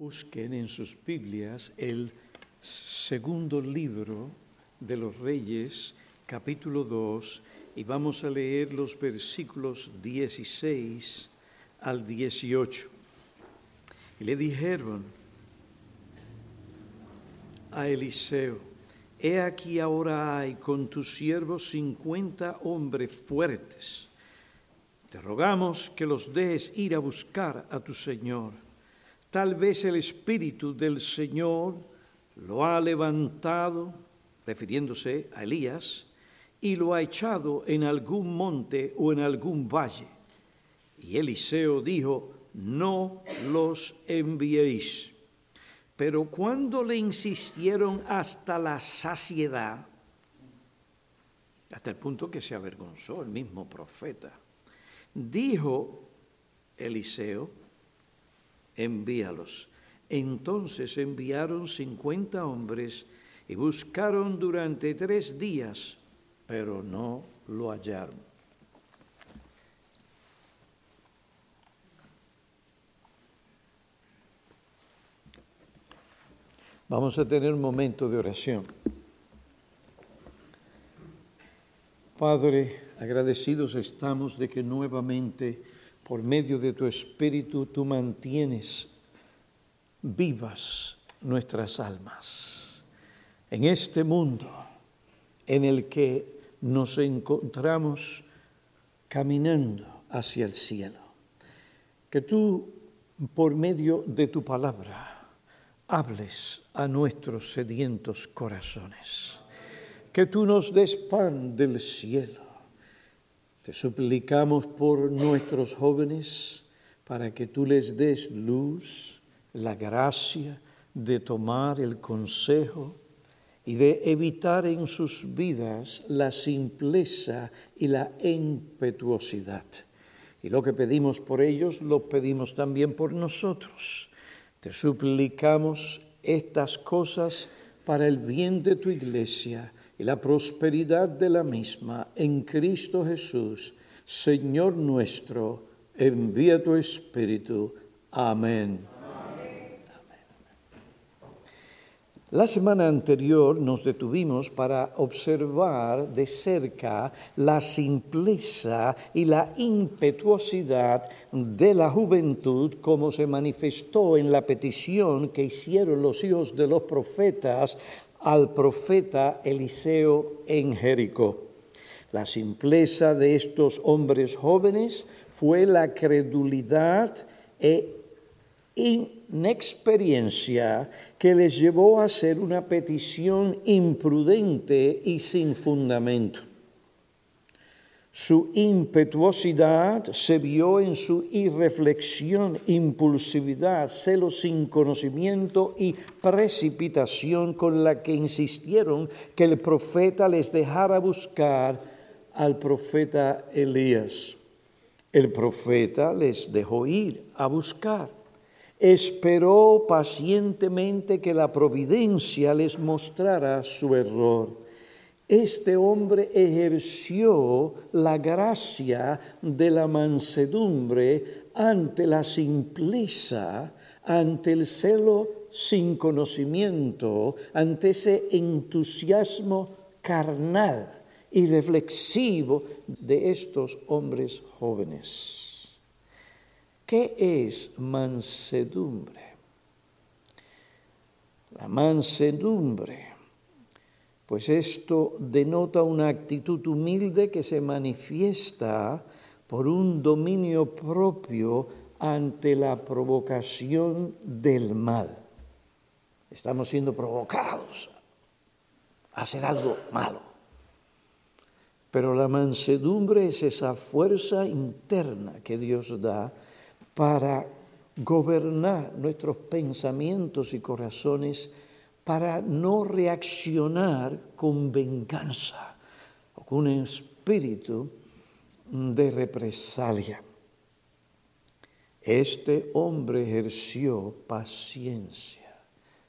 Busquen en sus Biblias el segundo libro de los Reyes, capítulo 2, y vamos a leer los versículos 16 al 18. Y le dijeron a Eliseo, he aquí ahora hay con tus siervos cincuenta hombres fuertes. Te rogamos que los dejes ir a buscar a tu Señor Tal vez el Espíritu del Señor lo ha levantado, refiriéndose a Elías, y lo ha echado en algún monte o en algún valle. Y Eliseo dijo, no los enviéis. Pero cuando le insistieron hasta la saciedad, hasta el punto que se avergonzó el mismo profeta, dijo Eliseo, envíalos. Entonces enviaron cincuenta hombres y buscaron durante tres días, pero no lo hallaron. Vamos a tener un momento de oración. Padre, agradecidos estamos de que nuevamente por medio de tu Espíritu tú mantienes vivas nuestras almas. En este mundo en el que nos encontramos caminando hacia el cielo. Que tú, por medio de tu palabra, hables a nuestros sedientos corazones. Que tú nos des pan del cielo te suplicamos por nuestros jóvenes para que tú les des luz, la gracia de tomar el consejo y de evitar en sus vidas la simpleza y la impetuosidad. Y lo que pedimos por ellos, lo pedimos también por nosotros. Te suplicamos estas cosas para el bien de tu iglesia y la prosperidad de la misma en Cristo Jesús, Señor nuestro, envía tu Espíritu. Amén. La semana anterior nos detuvimos para observar de cerca la simpleza y la impetuosidad de la juventud como se manifestó en la petición que hicieron los hijos de los profetas al profeta Eliseo en Jericó. La simpleza de estos hombres jóvenes fue la credulidad e inexperiencia que les llevó a hacer una petición imprudente y sin fundamento. Su impetuosidad se vio en su irreflexión, impulsividad, celo sin conocimiento y precipitación con la que insistieron que el profeta les dejara buscar al profeta Elías. El profeta les dejó ir a buscar. Esperó pacientemente que la providencia les mostrara su error este hombre ejerció la gracia de la mansedumbre ante la simpleza, ante el celo sin conocimiento, ante ese entusiasmo carnal y reflexivo de estos hombres jóvenes. ¿Qué es mansedumbre? La mansedumbre pues esto denota una actitud humilde que se manifiesta por un dominio propio ante la provocación del mal. Estamos siendo provocados a hacer algo malo. Pero la mansedumbre es esa fuerza interna que Dios da para gobernar nuestros pensamientos y corazones para no reaccionar con venganza o con un espíritu de represalia. Este hombre ejerció paciencia.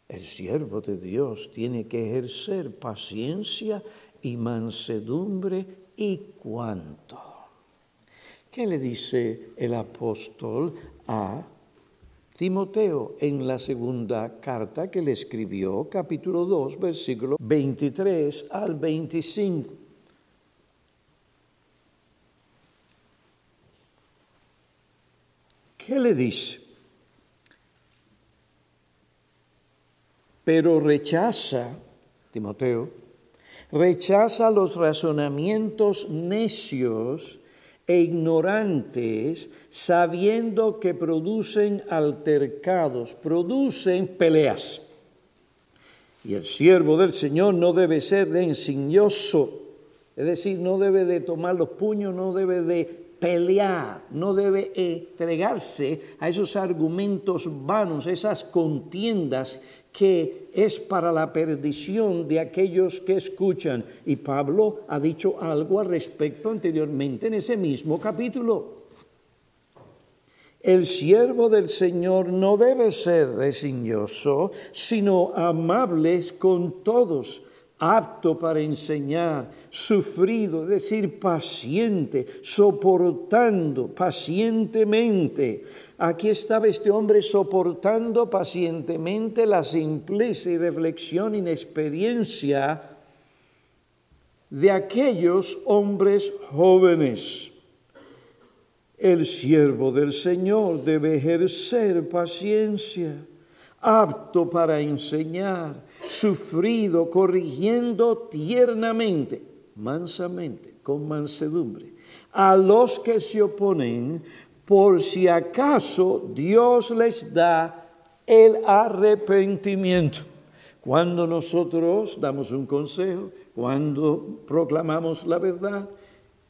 El siervo de Dios tiene que ejercer paciencia y mansedumbre y cuánto. ¿Qué le dice el apóstol a Timoteo en la segunda carta que le escribió, capítulo 2, versículo 23 al 25. ¿Qué le dice? Pero rechaza, Timoteo, rechaza los razonamientos necios e ignorantes, sabiendo que producen altercados, producen peleas. Y el siervo del Señor no debe ser de ensiñoso, es decir, no debe de tomar los puños, no debe de pelear, no debe entregarse a esos argumentos vanos, esas contiendas que es para la perdición de aquellos que escuchan. Y Pablo ha dicho algo al respecto anteriormente en ese mismo capítulo. El siervo del Señor no debe ser resignoso, sino amable con todos, apto para enseñar, sufrido, es decir, paciente, soportando pacientemente Aquí estaba este hombre soportando pacientemente la simpleza y reflexión y experiencia de aquellos hombres jóvenes. El siervo del Señor debe ejercer paciencia, apto para enseñar, sufrido, corrigiendo tiernamente, mansamente, con mansedumbre, a los que se oponen por si acaso Dios les da el arrepentimiento. Cuando nosotros damos un consejo, cuando proclamamos la verdad,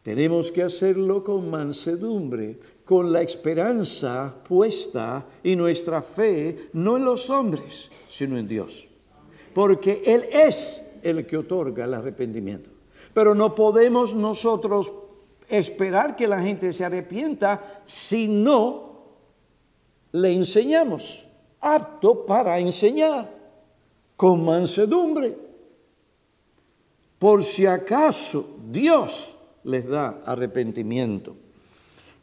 tenemos que hacerlo con mansedumbre, con la esperanza puesta y nuestra fe no en los hombres, sino en Dios. Porque Él es el que otorga el arrepentimiento. Pero no podemos nosotros esperar que la gente se arrepienta si no le enseñamos, apto para enseñar, con mansedumbre. Por si acaso Dios les da arrepentimiento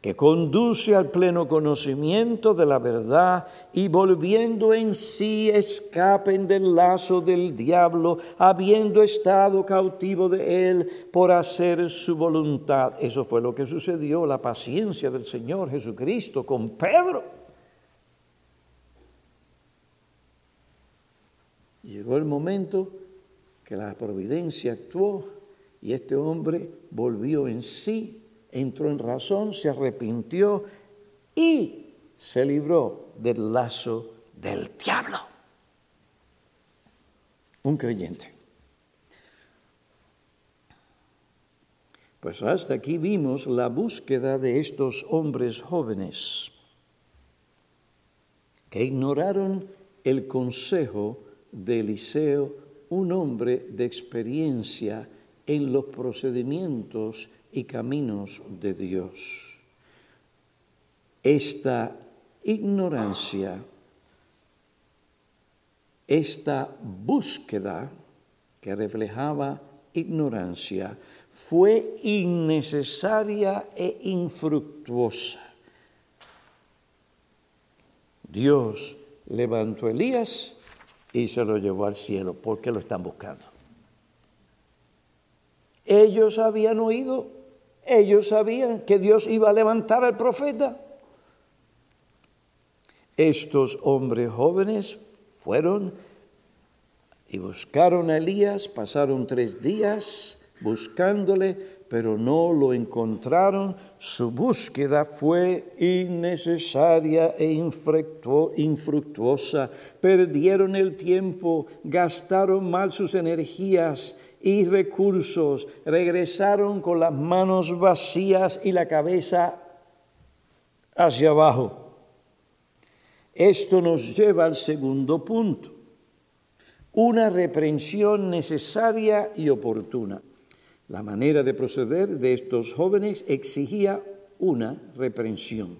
que conduce al pleno conocimiento de la verdad y volviendo en sí escapen del lazo del diablo, habiendo estado cautivo de él por hacer su voluntad. Eso fue lo que sucedió, la paciencia del Señor Jesucristo con Pedro. Llegó el momento que la providencia actuó y este hombre volvió en sí entró en razón, se arrepintió y se libró del lazo del diablo. Un creyente. Pues hasta aquí vimos la búsqueda de estos hombres jóvenes que ignoraron el consejo de Eliseo, un hombre de experiencia en los procedimientos y caminos de Dios. Esta ignorancia, esta búsqueda que reflejaba ignorancia, fue innecesaria e infructuosa. Dios levantó a Elías y se lo llevó al cielo porque lo están buscando. Ellos habían oído ellos sabían que Dios iba a levantar al profeta. Estos hombres jóvenes fueron y buscaron a Elías, pasaron tres días buscándole, pero no lo encontraron. Su búsqueda fue innecesaria e infructuosa. Perdieron el tiempo, gastaron mal sus energías y recursos, regresaron con las manos vacías y la cabeza hacia abajo. Esto nos lleva al segundo punto, una reprensión necesaria y oportuna. La manera de proceder de estos jóvenes exigía una reprensión.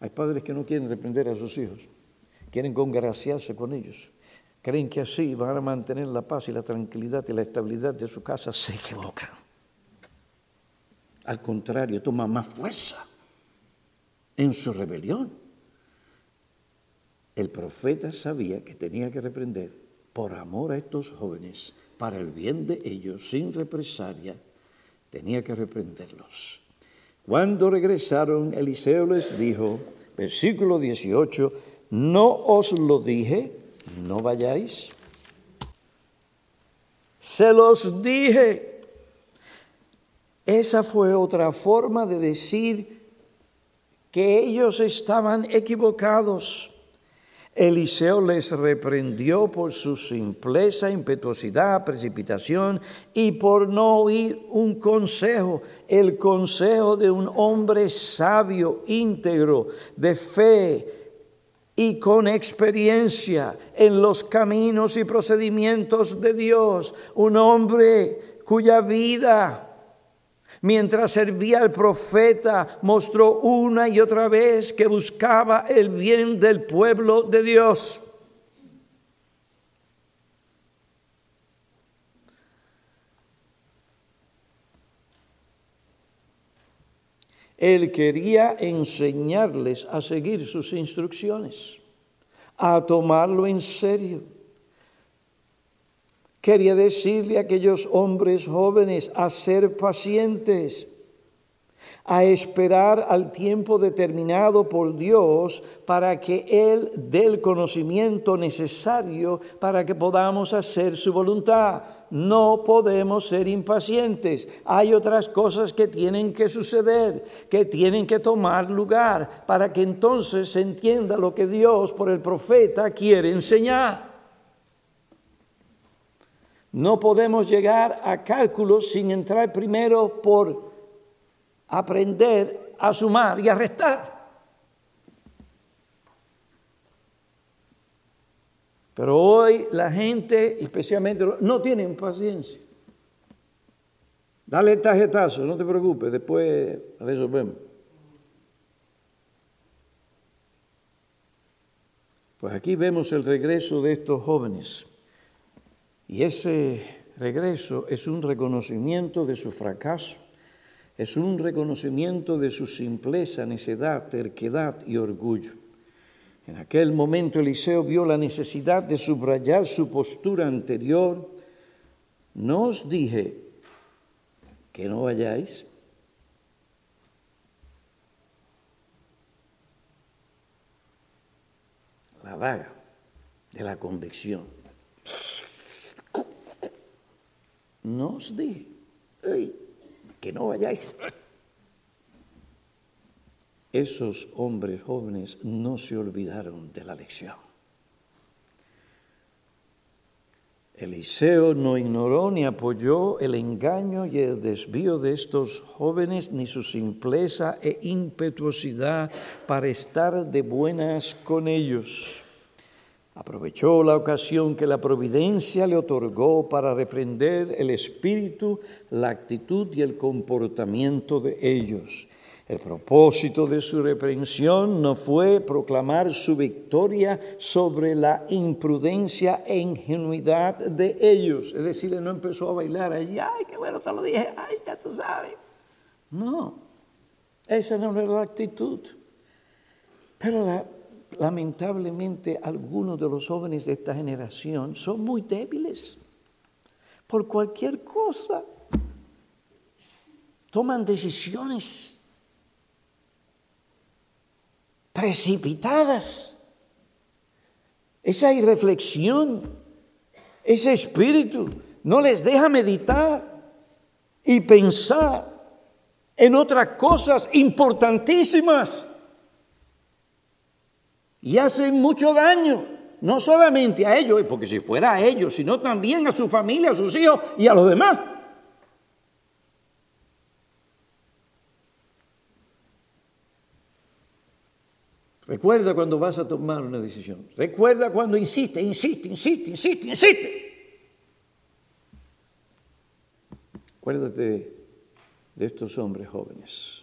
Hay padres que no quieren reprender a sus hijos, quieren congraciarse con ellos creen que así van a mantener la paz y la tranquilidad y la estabilidad de su casa, se equivocan. Al contrario, toma más fuerza en su rebelión. El profeta sabía que tenía que reprender por amor a estos jóvenes, para el bien de ellos, sin represalia, tenía que reprenderlos. Cuando regresaron, Eliseo les dijo, versículo 18, no os lo dije, no vayáis. Se los dije. Esa fue otra forma de decir que ellos estaban equivocados. Eliseo les reprendió por su simpleza, impetuosidad, precipitación y por no oír un consejo, el consejo de un hombre sabio, íntegro, de fe y con experiencia en los caminos y procedimientos de Dios, un hombre cuya vida Mientras servía al profeta, mostró una y otra vez que buscaba el bien del pueblo de Dios. Él quería enseñarles a seguir sus instrucciones, a tomarlo en serio Quería decirle a aquellos hombres jóvenes a ser pacientes, a esperar al tiempo determinado por Dios para que Él dé el conocimiento necesario para que podamos hacer su voluntad. No podemos ser impacientes. Hay otras cosas que tienen que suceder, que tienen que tomar lugar para que entonces se entienda lo que Dios por el profeta quiere enseñar. No podemos llegar a cálculos sin entrar primero por aprender a sumar y a restar. Pero hoy la gente, especialmente, no tienen paciencia. Dale tarjetazo, no te preocupes, después resolvemos. Pues aquí vemos el regreso de estos jóvenes. Y ese regreso es un reconocimiento de su fracaso, es un reconocimiento de su simpleza, necedad, terquedad y orgullo. En aquel momento Eliseo vio la necesidad de subrayar su postura anterior. No os dije que no vayáis. La vaga de la convicción. no os dije que no vayáis. Esos hombres jóvenes no se olvidaron de la lección. Eliseo no ignoró ni apoyó el engaño y el desvío de estos jóvenes, ni su simpleza e impetuosidad para estar de buenas con ellos. Aprovechó la ocasión que la providencia le otorgó para reprender el espíritu, la actitud y el comportamiento de ellos. El propósito de su reprensión no fue proclamar su victoria sobre la imprudencia e ingenuidad de ellos. Es decir, no empezó a bailar allí, ay, qué bueno te lo dije, ay, ya tú sabes. No, esa no era la actitud. Pero la lamentablemente algunos de los jóvenes de esta generación son muy débiles. Por cualquier cosa toman decisiones precipitadas. Esa irreflexión, ese espíritu no les deja meditar y pensar en otras cosas importantísimas y hacen mucho daño, no solamente a ellos, porque si fuera a ellos, sino también a su familia, a sus hijos y a los demás. Recuerda cuando vas a tomar una decisión. Recuerda cuando insiste, insiste, insiste, insiste, insiste. Acuérdate de estos hombres jóvenes.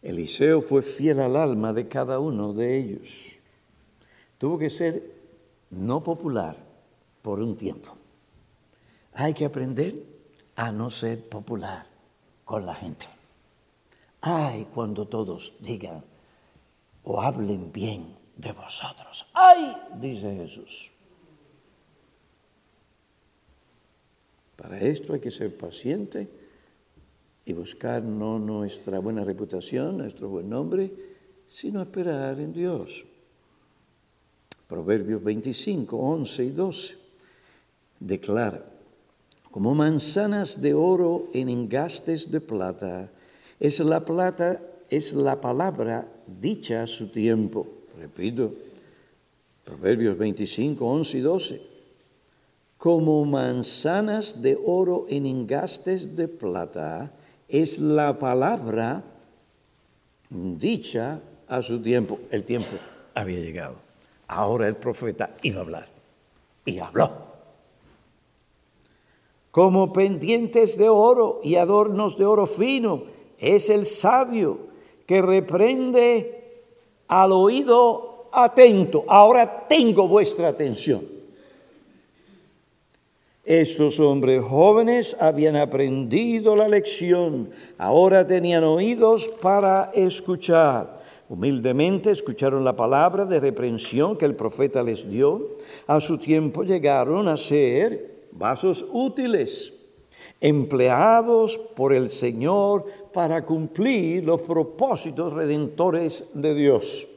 Eliseo fue fiel al alma de cada uno de ellos. Tuvo que ser no popular por un tiempo. Hay que aprender a no ser popular con la gente. Ay, cuando todos digan, o hablen bien de vosotros. ¡Ay! dice Jesús. Para esto hay que ser paciente y buscar no nuestra buena reputación, nuestro buen nombre, sino esperar en Dios. Proverbios 25, 11 y 12 declara, como manzanas de oro en engastes de plata, es la plata, es la palabra dicha a su tiempo. Repito, Proverbios 25, 11 y 12. Como manzanas de oro en engastes de plata, es la palabra dicha a su tiempo. El tiempo había llegado. Ahora el profeta iba a hablar. Y habló como pendientes de oro y adornos de oro fino. Es el sabio que reprende al oído atento. Ahora tengo vuestra atención. Estos hombres jóvenes habían aprendido la lección, ahora tenían oídos para escuchar. Humildemente escucharon la palabra de reprensión que el profeta les dio. A su tiempo llegaron a ser vasos útiles, empleados por el Señor para cumplir los propósitos redentores de Dios.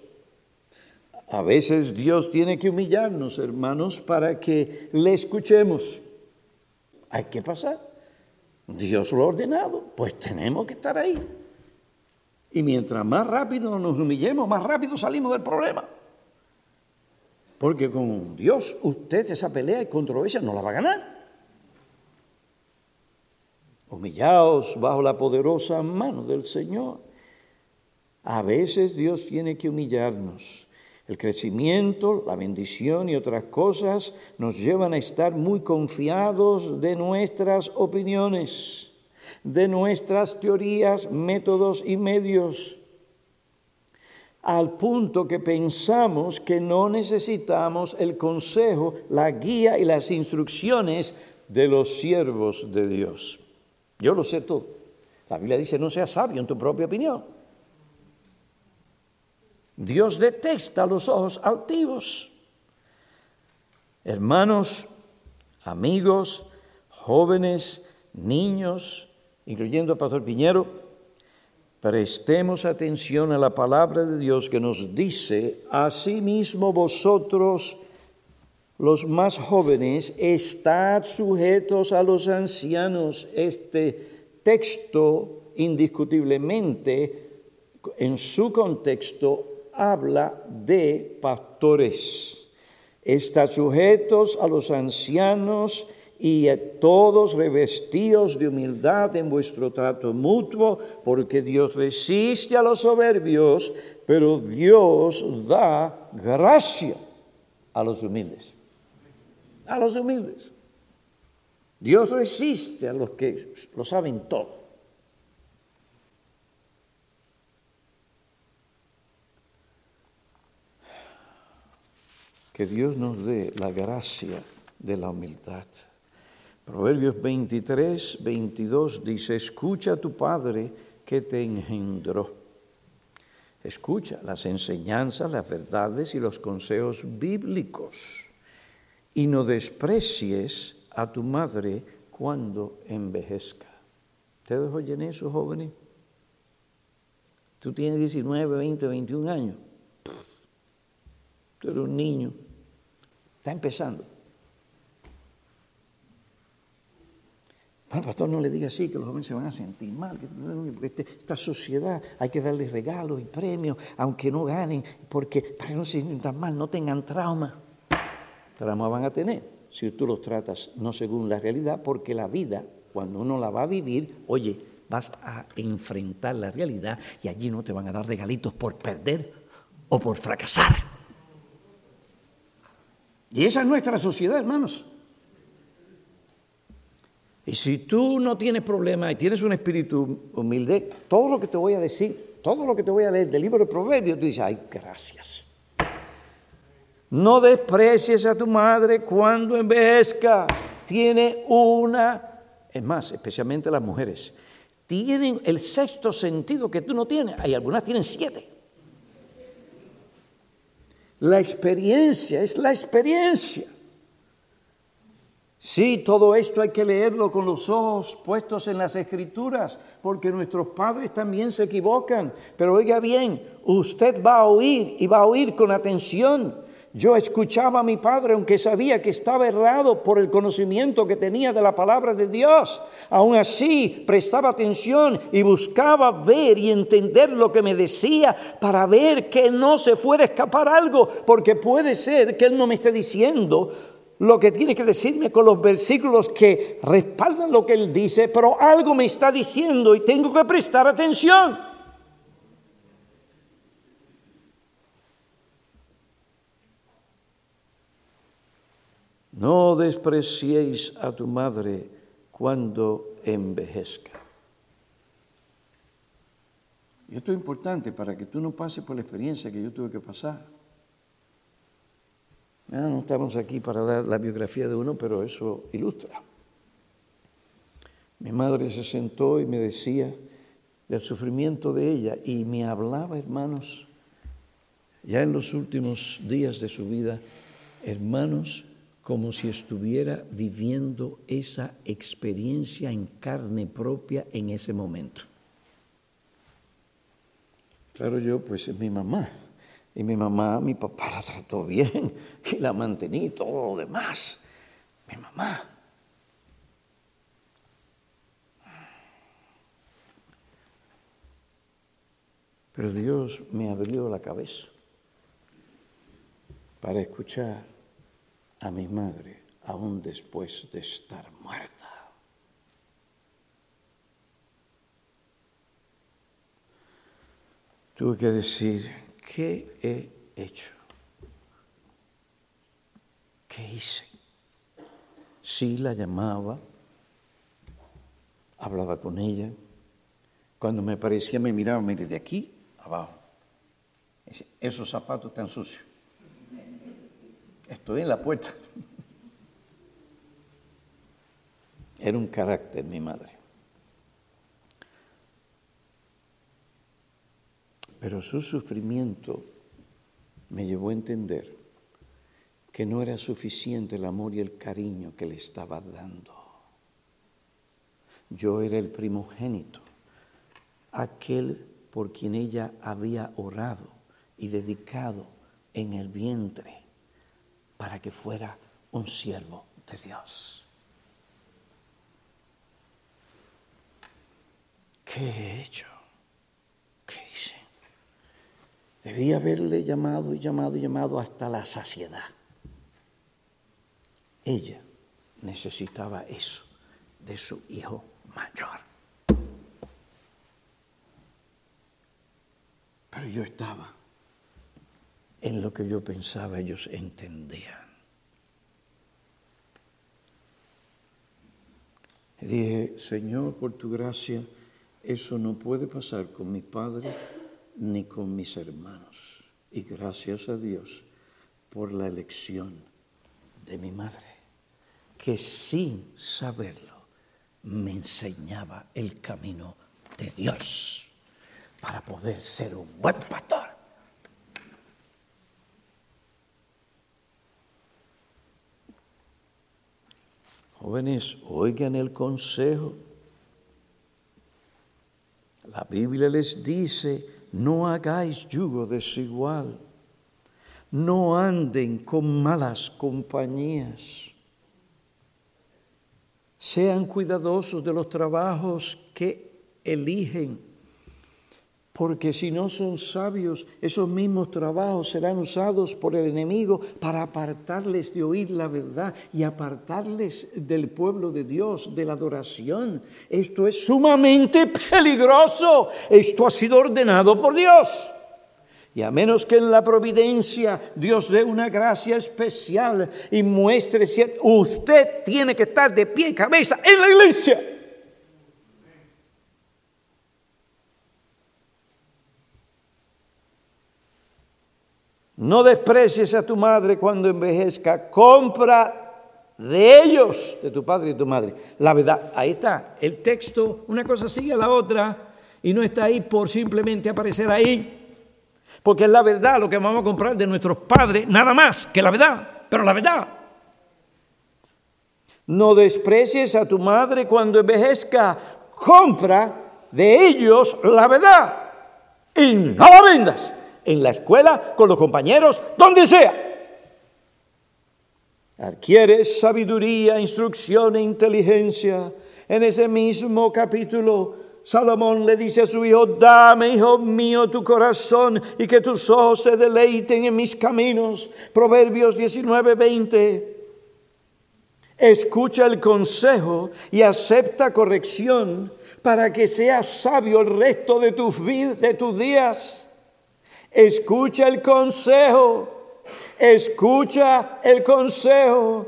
A veces Dios tiene que humillarnos, hermanos, para que le escuchemos. Hay que pasar. Dios lo ha ordenado, pues tenemos que estar ahí. Y mientras más rápido nos humillemos, más rápido salimos del problema. Porque con Dios usted esa pelea y controversia no la va a ganar. Humillaos bajo la poderosa mano del Señor. A veces Dios tiene que humillarnos. El crecimiento, la bendición y otras cosas nos llevan a estar muy confiados de nuestras opiniones, de nuestras teorías, métodos y medios al punto que pensamos que no necesitamos el consejo, la guía y las instrucciones de los siervos de Dios. Yo lo sé todo. La Biblia dice, no seas sabio en tu propia opinión. Dios detesta los ojos altivos. Hermanos, amigos, jóvenes, niños, incluyendo a Pastor Piñero, Prestemos atención a la palabra de Dios que nos dice, asimismo vosotros, los más jóvenes, estad sujetos a los ancianos. Este texto indiscutiblemente, en su contexto, habla de pastores. Estad sujetos a los ancianos y todos revestidos de humildad en vuestro trato mutuo, porque Dios resiste a los soberbios, pero Dios da gracia a los humildes. A los humildes. Dios resiste a los que lo saben todo. Que Dios nos dé la gracia de la humildad. Proverbios 23, 22 dice, escucha a tu Padre que te engendró. Escucha las enseñanzas, las verdades y los consejos bíblicos. Y no desprecies a tu madre cuando envejezca. ¿Ustedes oyen eso, jóvenes? Tú tienes 19, 20, 21 años. Tú eres un niño. Está empezando. Bueno, pastor, no le diga así, que los jóvenes se van a sentir mal, que este, esta sociedad hay que darles regalos y premios, aunque no ganen, porque para que no se sientan mal, no tengan trauma. Trauma van a tener si tú los tratas no según la realidad, porque la vida, cuando uno la va a vivir, oye, vas a enfrentar la realidad y allí no te van a dar regalitos por perder o por fracasar. Y esa es nuestra sociedad, hermanos. Y si tú no tienes problema y tienes un espíritu humilde, todo lo que te voy a decir, todo lo que te voy a leer del libro de Proverbios, tú dices, ay, gracias. No desprecies a tu madre cuando envejezca. Tiene una, es más, especialmente las mujeres, tienen el sexto sentido que tú no tienes. Hay algunas tienen siete. La experiencia es la experiencia. Sí, todo esto hay que leerlo con los ojos puestos en las escrituras, porque nuestros padres también se equivocan. Pero oiga bien, usted va a oír y va a oír con atención. Yo escuchaba a mi padre, aunque sabía que estaba errado por el conocimiento que tenía de la palabra de Dios. Aún así, prestaba atención y buscaba ver y entender lo que me decía para ver que no se fuera a escapar algo, porque puede ser que él no me esté diciendo lo que tiene que decirme con los versículos que respaldan lo que él dice, pero algo me está diciendo y tengo que prestar atención. No despreciéis a tu madre cuando envejezca. Y esto es importante para que tú no pases por la experiencia que yo tuve que pasar. Ah, no estamos aquí para dar la biografía de uno, pero eso ilustra. Mi madre se sentó y me decía del sufrimiento de ella y me hablaba, hermanos, ya en los últimos días de su vida, hermanos, como si estuviera viviendo esa experiencia en carne propia en ese momento. Claro, yo pues es mi mamá. Y mi mamá, mi papá la trató bien y la mantení todo lo demás. Mi mamá. Pero Dios me abrió la cabeza para escuchar a mi madre aún después de estar muerta. Tuve que decir, ¿qué he hecho? ¿Qué hice? Sí la llamaba, hablaba con ella. Cuando me parecía me miraba, me de aquí abajo. Esos zapatos están sucios. Estoy en la puerta. Era un carácter mi madre. Pero su sufrimiento me llevó a entender que no era suficiente el amor y el cariño que le estaba dando. Yo era el primogénito, aquel por quien ella había orado y dedicado en el vientre para que fuera un siervo de Dios. ¿Qué he hecho? ¿Qué hice? Debí haberle llamado y llamado y llamado hasta la saciedad. Ella necesitaba eso de su hijo mayor. Pero yo estaba en lo que yo pensaba ellos entendían. Y dije, Señor, por tu gracia, eso no puede pasar con mi padre ni con mis hermanos. Y gracias a Dios por la elección de mi madre, que sin saberlo me enseñaba el camino de Dios para poder ser un buen pastor. Jóvenes, oigan el consejo. La Biblia les dice, no hagáis yugo desigual, no anden con malas compañías, sean cuidadosos de los trabajos que eligen porque si no son sabios, esos mismos trabajos serán usados por el enemigo para apartarles de oír la verdad y apartarles del pueblo de Dios, de la adoración. Esto es sumamente peligroso. Esto ha sido ordenado por Dios. Y a menos que en la providencia Dios dé una gracia especial y muestre si usted tiene que estar de pie y cabeza en la iglesia. No desprecies a tu madre cuando envejezca, compra de ellos, de tu padre y tu madre. La verdad, ahí está, el texto, una cosa sigue a la otra y no está ahí por simplemente aparecer ahí. porque es la verdad lo que vamos a comprar de nuestros padres, nada más que la verdad, pero la verdad. No desprecies a tu madre cuando envejezca, compra de ellos la verdad y no la vendas en la escuela, con los compañeros, donde sea. Adquieres sabiduría, instrucción e inteligencia. En ese mismo capítulo, Salomón le dice a su hijo, dame, hijo mío, tu corazón y que tus ojos se deleiten en mis caminos. Proverbios 19, 20. Escucha el consejo y acepta corrección para que seas sabio el resto de tus, de tus días. Escucha el consejo, escucha el consejo,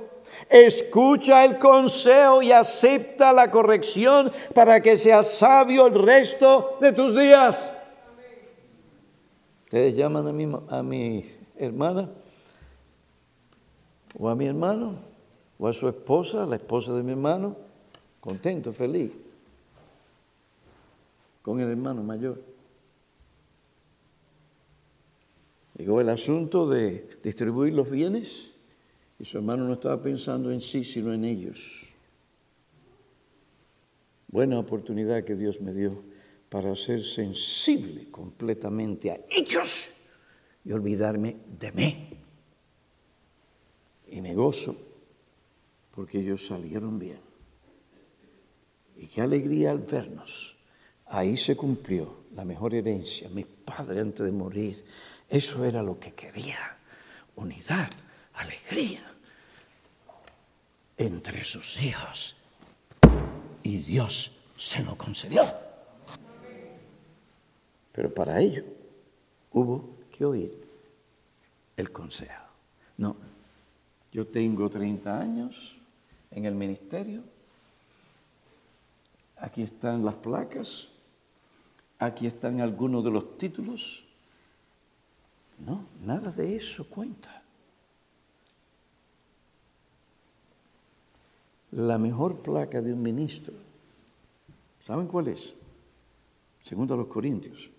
escucha el consejo y acepta la corrección para que seas sabio el resto de tus días. Ustedes llaman a mi, a mi hermana o a mi hermano o a su esposa, la esposa de mi hermano, contento, feliz, con el hermano mayor. Llegó el asunto de distribuir los bienes y su hermano no estaba pensando en sí, sino en ellos. Buena oportunidad que Dios me dio para ser sensible completamente a ellos y olvidarme de mí. Y me gozo porque ellos salieron bien. Y qué alegría al vernos. Ahí se cumplió la mejor herencia. Mi padre antes de morir eso era lo que quería, unidad, alegría entre sus hijos. Y Dios se lo concedió. Pero para ello hubo que oír el consejo. No, yo tengo 30 años en el ministerio. Aquí están las placas. Aquí están algunos de los títulos. No, nada de eso cuenta. La mejor placa de un ministro, ¿saben cuál es? Segundo a los Corintios,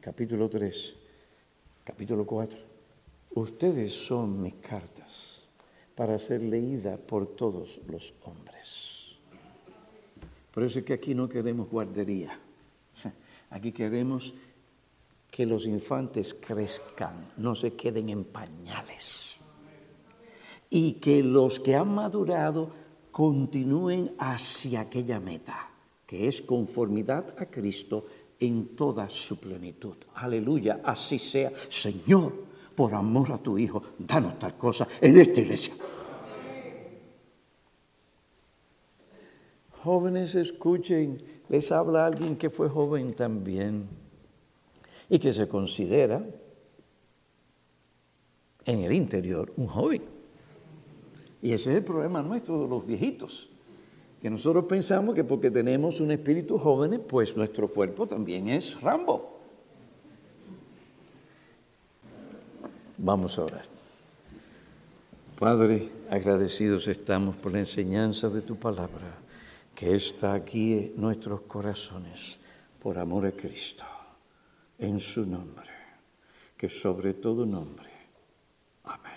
capítulo 3, capítulo 4. Ustedes son mis cartas para ser leída por todos los hombres. Por eso es que aquí no queremos guardería. Aquí queremos que los infantes crezcan, no se queden en pañales. Y que los que han madurado continúen hacia aquella meta, que es conformidad a Cristo en toda su plenitud. Aleluya, así sea. Señor, por amor a tu Hijo, danos tal cosa en esta iglesia. Jóvenes, escuchen, les habla alguien que fue joven también y que se considera en el interior un joven. Y ese es el problema nuestro de los viejitos, que nosotros pensamos que porque tenemos un espíritu joven, pues nuestro cuerpo también es Rambo. Vamos a orar. Padre, agradecidos estamos por la enseñanza de tu palabra, que está aquí en nuestros corazones, por amor a Cristo en su nombre, que sobre todo nombre. Amén.